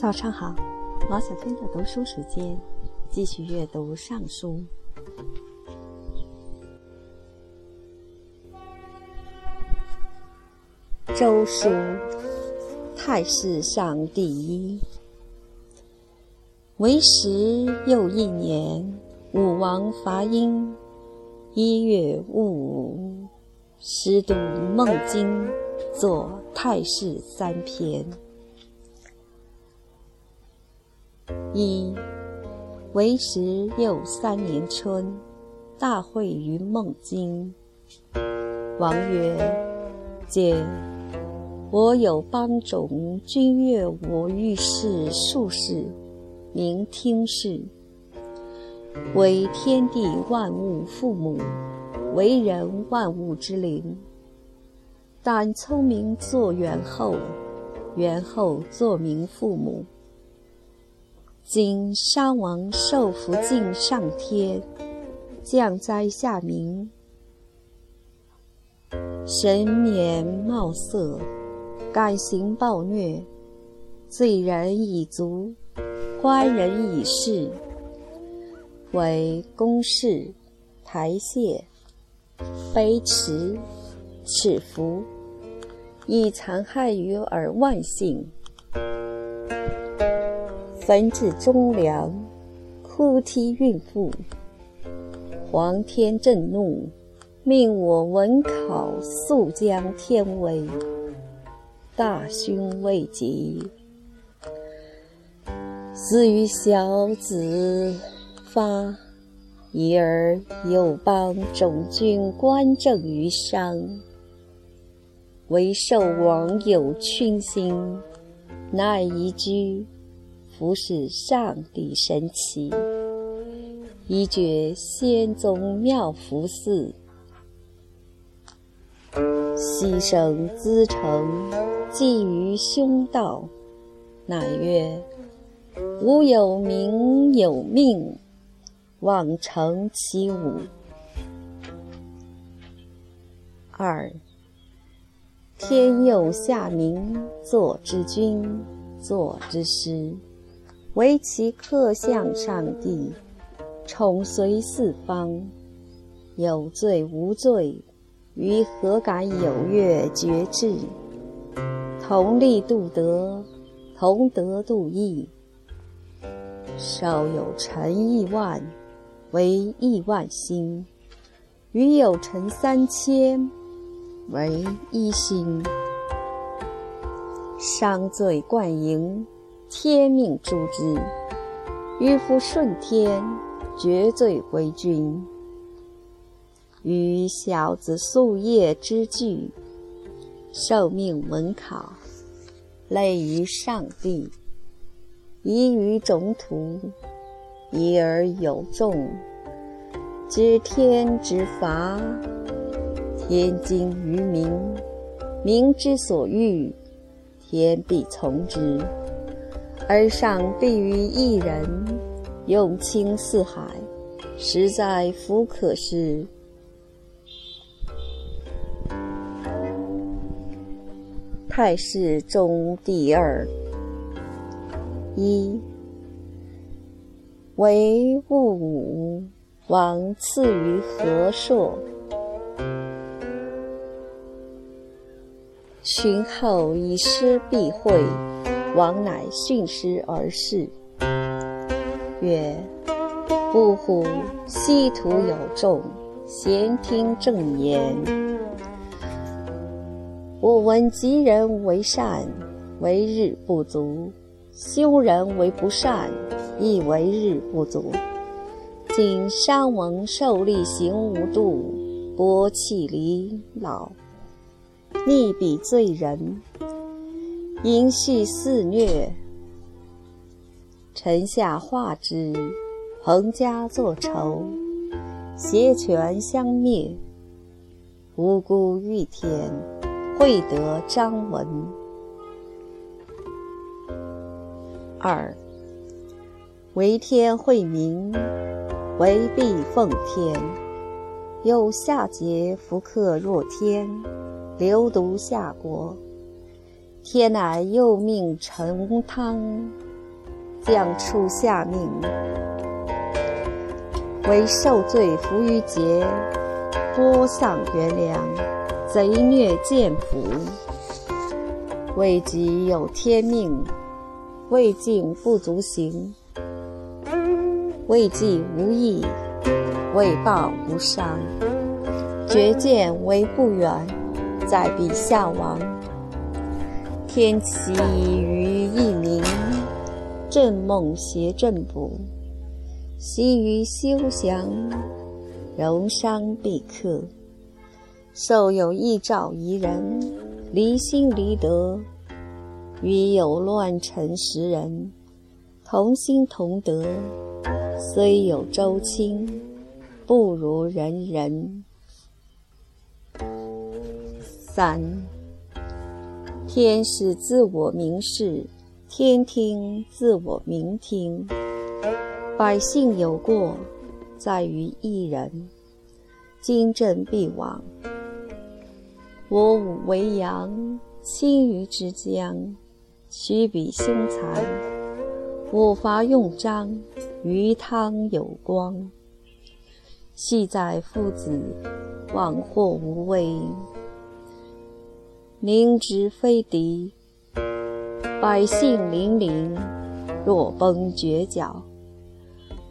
早上好，毛小娟的读书时间，继续阅读《尚书》。周书，太史上第一。为时又一年，武王伐殷，一月戊午，师读《孟经》，作《太史》三篇。一为时又三年春，大会于孟津。王曰：“见我有邦种，君悦我欲事数事，明听事。为天地万物父母，为人万物之灵。但聪明作元后，元后作明父母。”今商王受福晋上天，降灾下民，神免貌色，感行暴虐，罪人以足，官人以事，为公事、台榭、卑迟、耻服，以残害于尔万姓。焚至忠良，哭啼孕妇。皇天震怒，命我文考速将天威。大凶未及，死于小子发，已而有邦种君官政于商。为寿王有群心，乃移居。服侍上帝神奇，一觉仙宗妙福寺，牺牲资诚，寄于兄道。乃曰：吾有名有命，望成其武。二天佑下民，作之君，作之师。唯其客向上帝，宠随四方，有罪无罪，于何敢有越绝志？同力度德，同德度义。少有臣亿万，为亿万心；余有臣三千，为一心。伤罪贯盈。天命诛之，欲复顺天，绝罪为君。与小子夙夜之具，受命文考，累于上帝，遗于种土，遗而有众，知天之罚，天经于民，民之所欲，天必从之。而上必于一人，用清四海，实在弗可施。太史中第二，一为戊午，王赐于和硕，群后以师必会。王乃训师而事，曰：“不乎！西土有众，咸听正言。我闻吉人为善，为日不足；凶人为不善，亦为日不足。今商王受力行无度，薄弃离老，逆彼罪人。”淫戏肆虐，臣下化之；彭家作仇，邪权相灭，无辜遇天，惠德张文。二为天惠民，为必奉天。有夏桀福克若天，流毒夏国。天乃又命陈汤将出下命，为受罪伏于劫，波丧元良，贼虐见福。未及有天命，未尽不足行，未济无益，未报无伤。绝见为不远，在彼下亡。天启于一冥，正梦邪正卜。习于休祥，柔伤必克。受有异兆宜人，离心离德。与有乱臣时人，同心同德。虽有周亲，不如人人。三，天是自我明示，天听自我明听。百姓有过，在于一人。今朕必亡。我武为阳，青于之江，取彼凶残。我伐用章，鱼汤有光。系在夫子，往祸无畏。明知非敌，百姓零零，若崩绝角。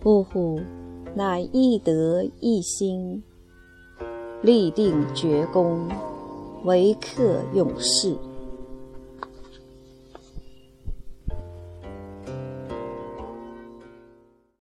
呜呼！乃一德一心，立定绝功，为客用事。